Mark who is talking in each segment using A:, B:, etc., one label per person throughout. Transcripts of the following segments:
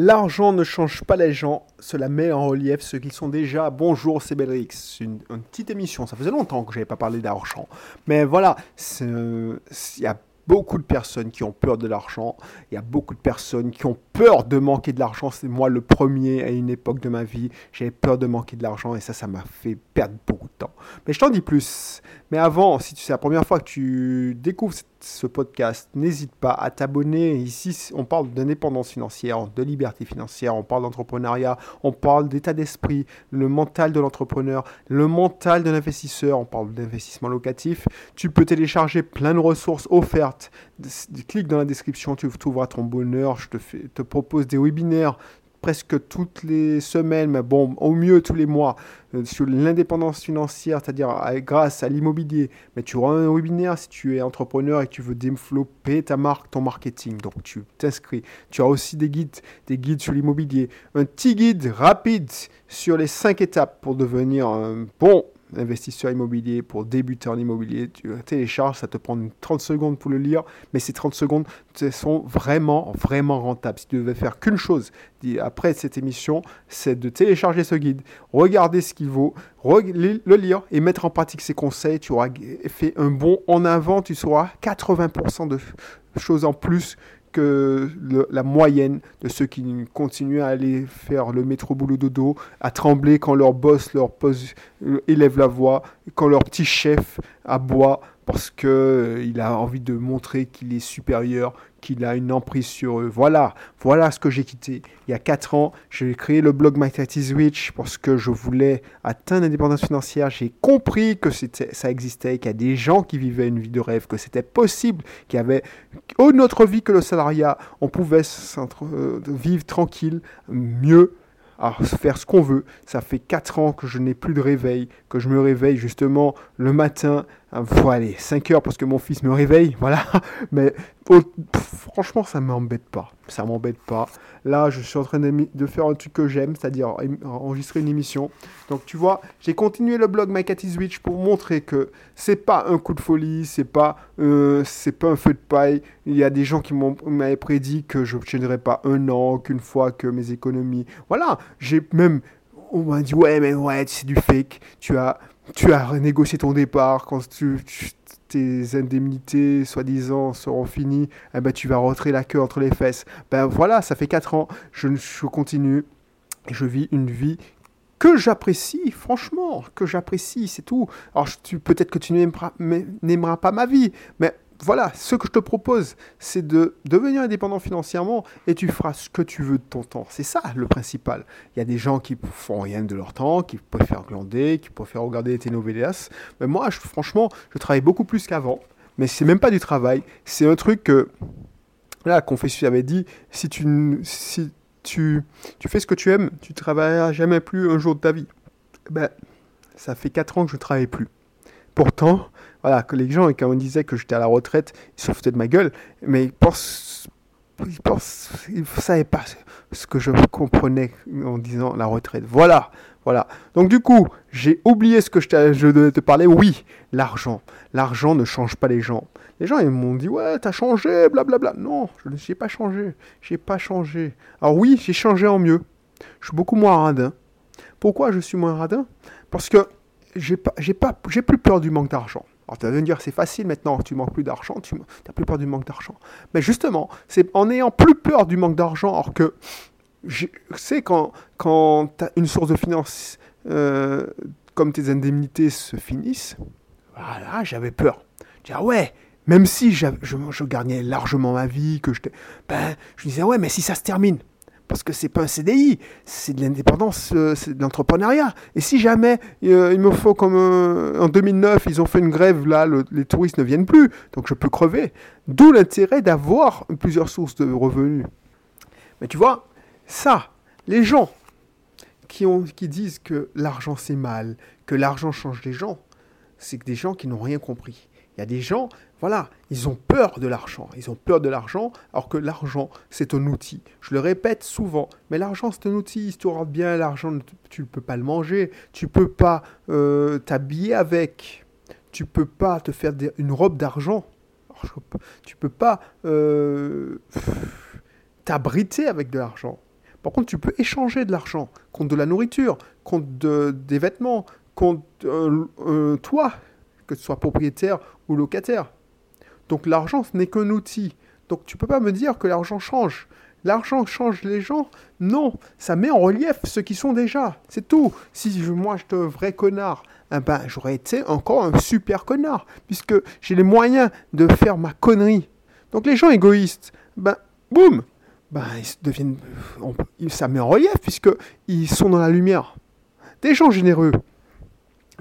A: L'argent ne change pas les gens, cela met en relief ceux qui sont déjà. Bonjour, c'est Belrix. Une, une petite émission, ça faisait longtemps que je n'avais pas parlé d'argent. Mais voilà, il y a beaucoup de personnes qui ont peur de l'argent. Il y a beaucoup de personnes qui ont peur de manquer de l'argent. C'est moi le premier à une époque de ma vie. J'avais peur de manquer de l'argent et ça, ça m'a fait perdre beaucoup de temps. Mais je t'en dis plus. Mais avant, si c'est la première fois que tu découvres ce podcast, n'hésite pas à t'abonner. Ici, on parle d'indépendance financière, de liberté financière, on parle d'entrepreneuriat, on parle d'état d'esprit, le mental de l'entrepreneur, le mental de l'investisseur, on parle d'investissement locatif. Tu peux télécharger plein de ressources offertes. Clique dans la description, tu trouveras ton bonheur. Je te, propose des webinaires presque toutes les semaines, mais bon, au mieux tous les mois, euh, sur l'indépendance financière, c'est-à-dire grâce à l'immobilier. Mais tu auras un webinaire si tu es entrepreneur et que tu veux développer ta marque, ton marketing. Donc tu t'inscris. Tu as aussi des guides, des guides sur l'immobilier. Un petit guide rapide sur les 5 étapes pour devenir un bon investisseur immobilier, pour débuter en immobilier, tu télécharges, ça te prend 30 secondes pour le lire, mais ces 30 secondes sont vraiment, vraiment rentables. Si tu devais faire qu'une chose après cette émission, c'est de télécharger ce guide, regarder ce qu'il vaut, le lire et mettre en pratique ses conseils. Tu auras fait un bon en avant, tu sauras 80% de choses en plus que la moyenne de ceux qui continuent à aller faire le métro boulot dodo, à trembler quand leur boss leur pose, euh, élève la voix, quand leur petit chef aboie parce qu'il euh, a envie de montrer qu'il est supérieur, qu'il a une emprise sur eux. Voilà, voilà ce que j'ai quitté. Il y a 4 ans, j'ai créé le blog My parce que je voulais atteindre l'indépendance financière. J'ai compris que ça existait, qu'il y a des gens qui vivaient une vie de rêve, que c'était possible, qu'il y avait une autre vie que le salariat. On pouvait euh, vivre tranquille, mieux faire ce qu'on veut. Ça fait 4 ans que je n'ai plus de réveil, que je me réveille justement le matin. Faut aller 5 heures parce que mon fils me réveille, voilà. Mais franchement, ça m'embête pas. Ça m'embête pas. Là, je suis en train de, faire un truc que j'aime, c'est-à-dire enregistrer une émission. Donc, tu vois, j'ai continué le blog My Cat is Witch pour montrer que c'est pas un coup de folie, c'est pas, euh, pas un feu de paille. Il y a des gens qui m'avaient prédit que je n'obtiendrais pas un an, qu'une fois que mes économies. Voilà, j'ai même. On m'a dit, ouais, mais ouais, c'est du fake. Tu as, tu as renégocié ton départ quand tu tes indemnités, soi-disant, seront finies, eh ben, tu vas rentrer la queue entre les fesses. Ben voilà, ça fait 4 ans, je, je continue, je vis une vie que j'apprécie, franchement, que j'apprécie, c'est tout. Alors peut-être que tu n'aimeras pas ma vie, mais voilà, ce que je te propose, c'est de devenir indépendant financièrement et tu feras ce que tu veux de ton temps. C'est ça le principal. Il y a des gens qui font rien de leur temps, qui préfèrent glander, qui préfèrent regarder des telenovelas. Mais moi, franchement, je travaille beaucoup plus qu'avant. Mais c'est même pas du travail. C'est un truc que, là, Confucius avait dit, si tu, si tu, tu fais ce que tu aimes, tu travailleras jamais plus un jour de ta vie. Ben, ça fait 4 ans que je ne travaille plus. Pourtant, voilà, que les gens, quand on disait que j'étais à la retraite, ils se foutaient de ma gueule, mais ils pensent, ils pensent, ils savaient pas ce que je comprenais en disant la retraite. Voilà, voilà. Donc du coup, j'ai oublié ce que je, devais te parler. Oui, l'argent. L'argent ne change pas les gens. Les gens, ils m'ont dit, ouais, t'as changé, blablabla. Non, je n'ai pas changé. J'ai pas changé. Alors oui, j'ai changé en mieux. Je suis beaucoup moins radin. Pourquoi je suis moins radin? Parce que j'ai plus peur du manque d'argent. Alors tu vas me dire c'est facile maintenant, tu manques plus d'argent, tu n'as plus peur du manque d'argent. Mais justement, c'est en ayant plus peur du manque d'argent, alors que c'est quand, quand tu une source de finances euh, comme tes indemnités se finissent, voilà, j'avais peur. Je dis, ah ouais, même si je, je, gagnais largement ma vie, que je, ben, je disais, ouais, mais si ça se termine, parce que c'est pas un CDI, c'est de l'indépendance, euh, c'est de l'entrepreneuriat. Et si jamais euh, il me faut comme euh, en 2009, ils ont fait une grève, là, les touristes ne viennent plus, donc je peux crever. D'où l'intérêt d'avoir plusieurs sources de revenus. Mais tu vois, ça, les gens qui, ont, qui disent que l'argent c'est mal, que l'argent change les gens, c'est que des gens qui n'ont rien compris. Il y a des gens, voilà, ils ont peur de l'argent. Ils ont peur de l'argent, alors que l'argent, c'est un outil. Je le répète souvent, mais l'argent, c'est un outil. Si tu regardes bien, l'argent, tu ne peux pas le manger. Tu ne peux pas euh, t'habiller avec. Tu ne peux pas te faire une robe d'argent. Tu ne peux pas euh, t'abriter avec de l'argent. Par contre, tu peux échanger de l'argent contre de la nourriture, contre des vêtements, contre toi, que tu sois propriétaire ou locataire. Donc l'argent, ce n'est qu'un outil. Donc tu peux pas me dire que l'argent change. L'argent change les gens? Non, ça met en relief ceux qui sont déjà. C'est tout. Si moi j'étais un vrai connard, eh ben, j'aurais été encore un super connard, puisque j'ai les moyens de faire ma connerie. Donc les gens égoïstes, ben, boum, ben, ils deviennent, ça met en relief, puisqu'ils sont dans la lumière. Des gens généreux,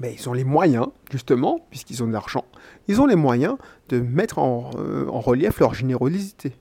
A: ben, ils ont les moyens, justement, puisqu'ils ont de l'argent, ils ont les moyens de mettre en, euh, en relief leur générosité.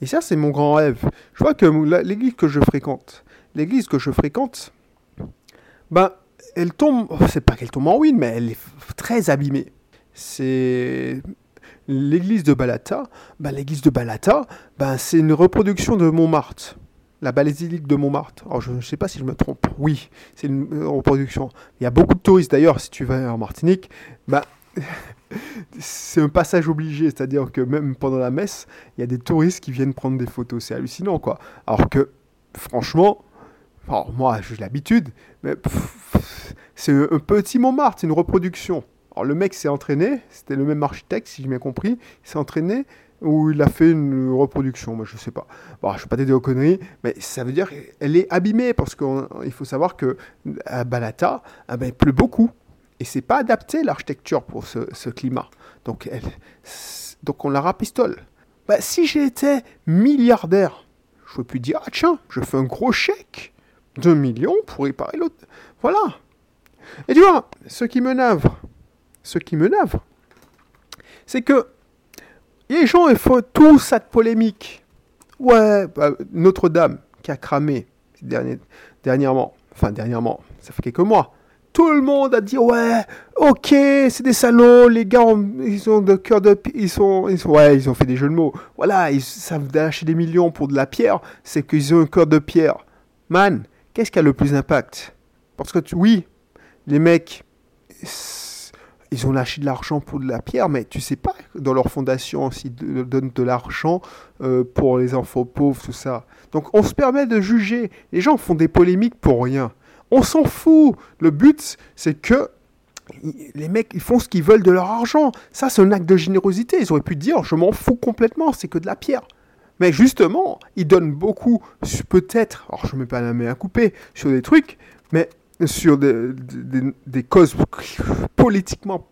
A: Et ça, c'est mon grand rêve. Je vois que l'église que je fréquente, l'église que je fréquente, ben, elle tombe, c'est pas qu'elle tombe en ruine, mais elle est très abîmée. C'est l'église de Balata. Ben, l'église de Balata, ben, c'est une reproduction de Montmartre. La basilique de Montmartre. Alors, je ne sais pas si je me trompe. Oui, c'est une euh, reproduction. Il y a beaucoup de touristes d'ailleurs, si tu vas en Martinique. Ben, c'est un passage obligé, c'est-à-dire que même pendant la messe, il y a des touristes qui viennent prendre des photos. C'est hallucinant, quoi. Alors que, franchement, moi, j'ai l'habitude, mais c'est un petit Montmartre, c'est une reproduction. Alors, le mec s'est entraîné, c'était le même architecte, si j'ai bien compris, il s'est entraîné ou il a fait une reproduction, moi je sais pas. Bon, je ne vais pas t'aider aux conneries, mais ça veut dire qu'elle est abîmée parce qu'il faut savoir que à Balata, ah ben, il pleut beaucoup. Et c'est pas adapté l'architecture pour ce, climat. Donc, elle, donc on la rapistole. Bah, si j'étais milliardaire, je peux plus dire, ah tiens, je fais un gros chèque d'un million pour réparer l'autre. Voilà. Et tu vois, ce qui me navre, ce qui me navre, c'est que les gens, ils font tout cette polémique. Ouais, bah, Notre-Dame qui a cramé dernièrement, enfin dernièrement, ça fait quelques mois, tout le monde a dit ouais, ok, c'est des salauds, les gars, ils ont de cœur de, ils sont, ils sont, ouais, ils ont fait des jeux de mots. Voilà, ils savent lâcher des millions pour de la pierre, c'est qu'ils ont un cœur de pierre. Man, qu'est-ce qui a le plus d'impact? Parce que oui, les mecs, ils ont lâché de l'argent pour de la pierre, mais tu sais pas dans leur fondation s'ils donnent de l'argent euh, pour les enfants pauvres, tout ça. Donc on se permet de juger. Les gens font des polémiques pour rien. On s'en fout. Le but, c'est que les mecs, ils font ce qu'ils veulent de leur argent. Ça, c'est un acte de générosité. Ils auraient pu dire, je m'en fous complètement, c'est que de la pierre. Mais justement, ils donnent beaucoup, peut-être, alors je ne mets pas la main à couper, sur des trucs, mais sur des, causes politiquement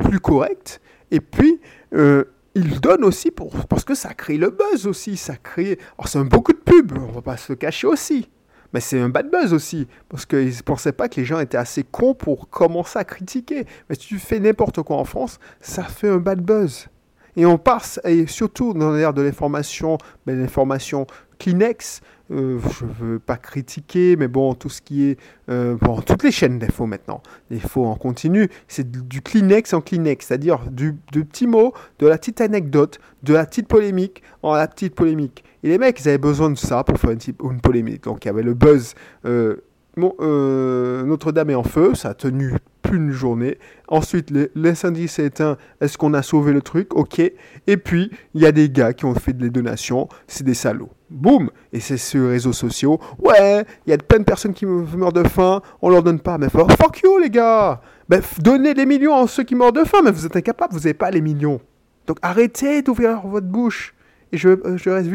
A: plus correctes. Et puis, euh, ils donnent aussi pour, parce que ça crée le buzz aussi. Ça crée. Alors, c'est un beaucoup de pub, on va pas se cacher aussi. Mais c'est un bad buzz aussi, parce qu'ils ne pensaient pas que les gens étaient assez cons pour commencer à critiquer. Mais si tu fais n'importe quoi en France, ça fait un bad buzz. Et on passe, et surtout dans l'ère de l'information, mais l'information Kleenex, euh, je ne veux pas critiquer, mais bon, tout ce qui est. Euh, bon, toutes les chaînes d'infos maintenant, faux en continu, c'est du Kleenex en Kleenex, c'est-à-dire du, du petit mot, de la petite anecdote, de la petite polémique en la petite polémique. Et les mecs, ils avaient besoin de ça pour faire une, une polémique. Donc il y avait le buzz. Euh, Notre-Dame est en feu, ça a tenu plus une journée. Ensuite, l'incendie s'est éteint. Est-ce qu'on a sauvé le truc? Ok. Et puis, il y a des gars qui ont fait des donations. C'est des salauds. Boum Et c'est sur les réseaux sociaux. Ouais, il y a plein de personnes qui meurent de faim. On leur donne pas. Mais fuck you, les gars ben, Donnez des millions à ceux qui meurent de faim. Mais vous êtes incapables. Vous n'avez pas les millions. Donc arrêtez d'ouvrir votre bouche. Et je, je, reste,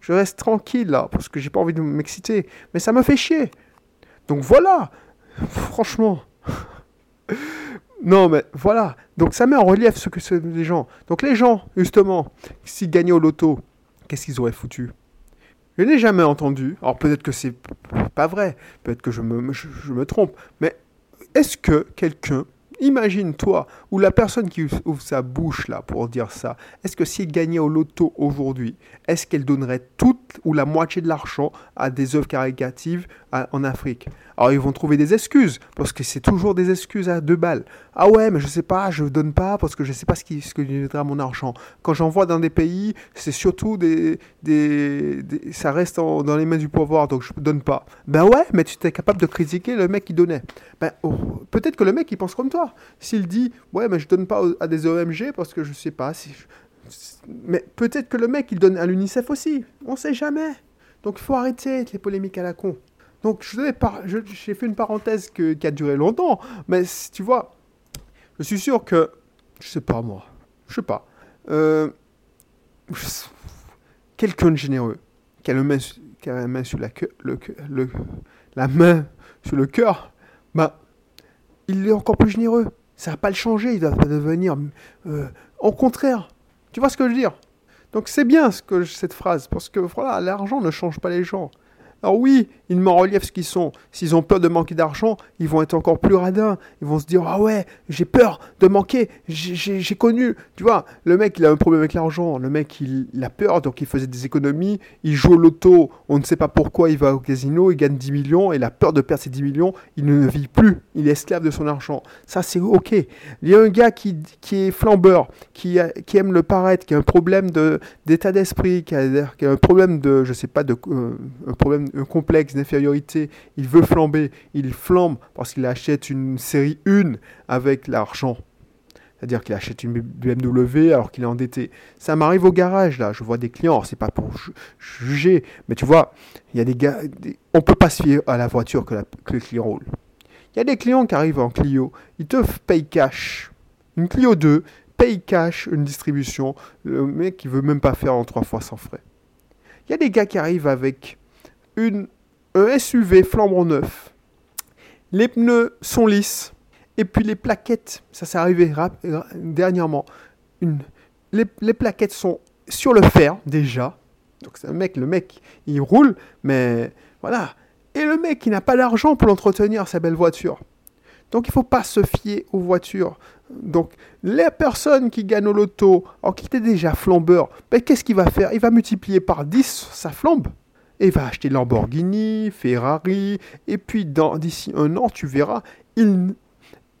A: je reste tranquille là. Parce que j'ai pas envie de m'exciter. Mais ça me fait chier. Donc voilà. Franchement. Non, mais voilà. Donc ça met en relief ce que sont les gens. Donc les gens, justement, s'ils gagnaient au loto, qu'est-ce qu'ils auraient foutu? Je n'ai jamais entendu. Alors peut-être que c'est pas vrai. Peut-être que je me, je me trompe. Mais est-ce que quelqu'un Imagine toi, ou la personne qui ouvre sa bouche là pour dire ça, est-ce que s'il gagnait au loto aujourd'hui, est-ce qu'elle donnerait toute ou la moitié de l'argent à des œuvres caritatives en Afrique? Alors ils vont trouver des excuses, parce que c'est toujours des excuses à deux balles. Ah ouais, mais je sais pas, je donne pas parce que je sais pas ce, qui, ce que viendra mon argent. Quand j'envoie dans des pays, c'est surtout des, des, ça reste dans les mains du pouvoir, donc je donne pas. Ben ouais, mais tu étais capable de critiquer le mec qui donnait. Ben oh, peut-être que le mec il pense comme toi. S'il dit ouais, mais je donne pas à des OMG parce que je sais pas si. Mais peut-être que le mec il donne à l'UNICEF aussi. On sait jamais. Donc il faut arrêter les polémiques à la con. Donc je j'ai fait une parenthèse qui a duré longtemps, mais tu vois, je suis sûr que, je sais pas moi, je sais pas, euh, quelqu'un de généreux, qui a, main, la main sur la, le, le, la main sur le cœur, bah, il est encore plus généreux. Ça va pas le changer, il va pas devenir. Euh, au contraire, tu vois ce que je veux dire? Donc c'est bien que cette phrase, parce que voilà, l'argent ne change pas les gens. Alors oui, ils me relief ce qu'ils sont. S'ils ont peur de manquer d'argent, ils vont être encore plus radins. Ils vont se dire ah ouais, j'ai peur de manquer. J'ai connu, tu vois, le mec il a un problème avec l'argent. Le mec il, a peur donc il faisait des économies. Il joue au loto, on ne sait pas pourquoi il va au casino, il gagne 10 millions et il a peur de perdre ses 10 millions. Il ne vit plus, il est esclave de son argent. Ça c'est ok. Il y a un gars qui, qui est flambeur, qui, qui aime le paraître, qui a un problème d'état d'esprit, qui, a, un problème de, je sais pas, de euh, un problème complexe d'infériorité, il veut flamber, il flambe parce qu'il achète une série 1 avec l'argent. C'est-à-dire qu'il achète une BMW alors qu'il est endetté. Ça m'arrive au garage, là. Je vois des clients. C'est pas pour juger. Mais tu vois, il y a des gars. On peut pas se fier à la voiture que, le client roule. Il y a des clients qui arrivent en Clio. Ils te payent cash. Une Clio 2 paye cash une distribution. Le mec, il veut même pas faire en trois fois sans frais. Il y a des gars qui arrivent avec une, un SUV flambant neuf. Les pneus sont lisses. Et puis les plaquettes, ça s'est arrivé dernièrement. Les, plaquettes sont sur le fer déjà. Donc c'est un mec, le mec, il roule, mais voilà. Et le mec, il n'a pas d'argent pour l'entretenir, sa belle voiture. Donc il ne faut pas se fier aux voitures. Donc les personnes qui gagnent au loto, alors qu'il était déjà flambeur, ben, qu'est-ce qu'il va faire? Il va multiplier par 10 sa flambe et va acheter Lamborghini, Ferrari, et puis d'ici un an, tu verras, il,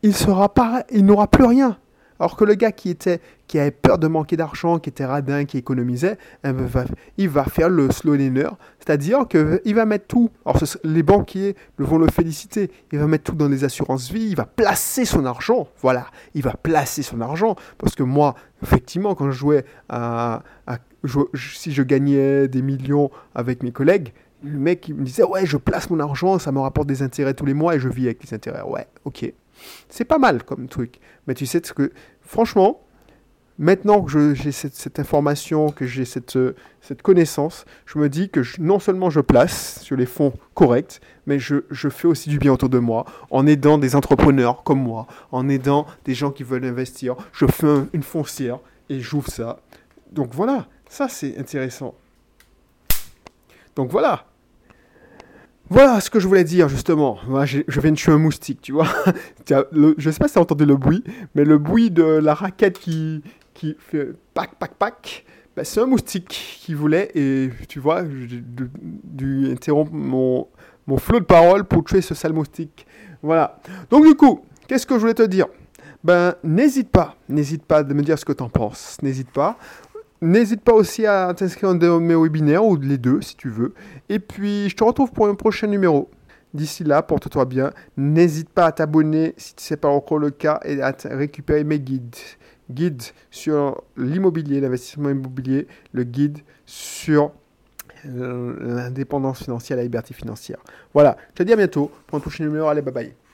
A: il sera il n'aura plus rien. Alors que le gars qui était, qui avait peur de manquer d'argent, qui était radin, qui économisait, eh ben, il va faire le slow liner, c'est-à-dire qu'il va mettre tout. Alors les banquiers vont le féliciter. Il va mettre tout dans les assurances vie. Il va placer son argent. Voilà, il va placer son argent parce que moi, effectivement, quand je jouais à si je gagnais des millions avec mes collègues, le mec me disait ouais je place mon argent, ça me rapporte des intérêts tous les mois et je vis avec les intérêts. Ouais, ok. C'est pas mal comme truc. Mais tu sais ce que franchement, maintenant que j'ai cette, information, que j'ai cette, cette connaissance, je me dis que non seulement je place sur les fonds corrects, mais je, je, fais aussi du bien autour de moi, en aidant des entrepreneurs comme moi, en aidant des gens qui veulent investir. Je fais une foncière et j'ouvre ça. Donc voilà, ça, c'est intéressant. Donc voilà. Voilà ce que je voulais dire, justement. Je viens de tuer un moustique, tu vois. je ne sais pas si tu as entendu le bruit, mais le bruit de la raquette qui, qui fait pac, pac, pac, ben, c'est un moustique qui voulait, et tu vois, j'ai dû interrompre mon, mon flot de parole pour tuer ce sale moustique. Voilà. Donc, du coup, qu'est-ce que je voulais te dire? Ben, n'hésite pas, n'hésite pas de me dire ce que tu en penses, n'hésite pas. N'hésite pas aussi à t'inscrire dans mes webinaires ou les deux si tu veux. Et puis, je te retrouve pour un prochain numéro. D'ici là, porte-toi bien. N'hésite pas à t'abonner si ce n'est pas encore le cas et à récupérer mes guides. Guide sur l'immobilier, l'investissement immobilier, le guide sur euh, l'indépendance financière, la liberté financière. Voilà, je te dis à bientôt pour un prochain numéro. Allez, bye bye.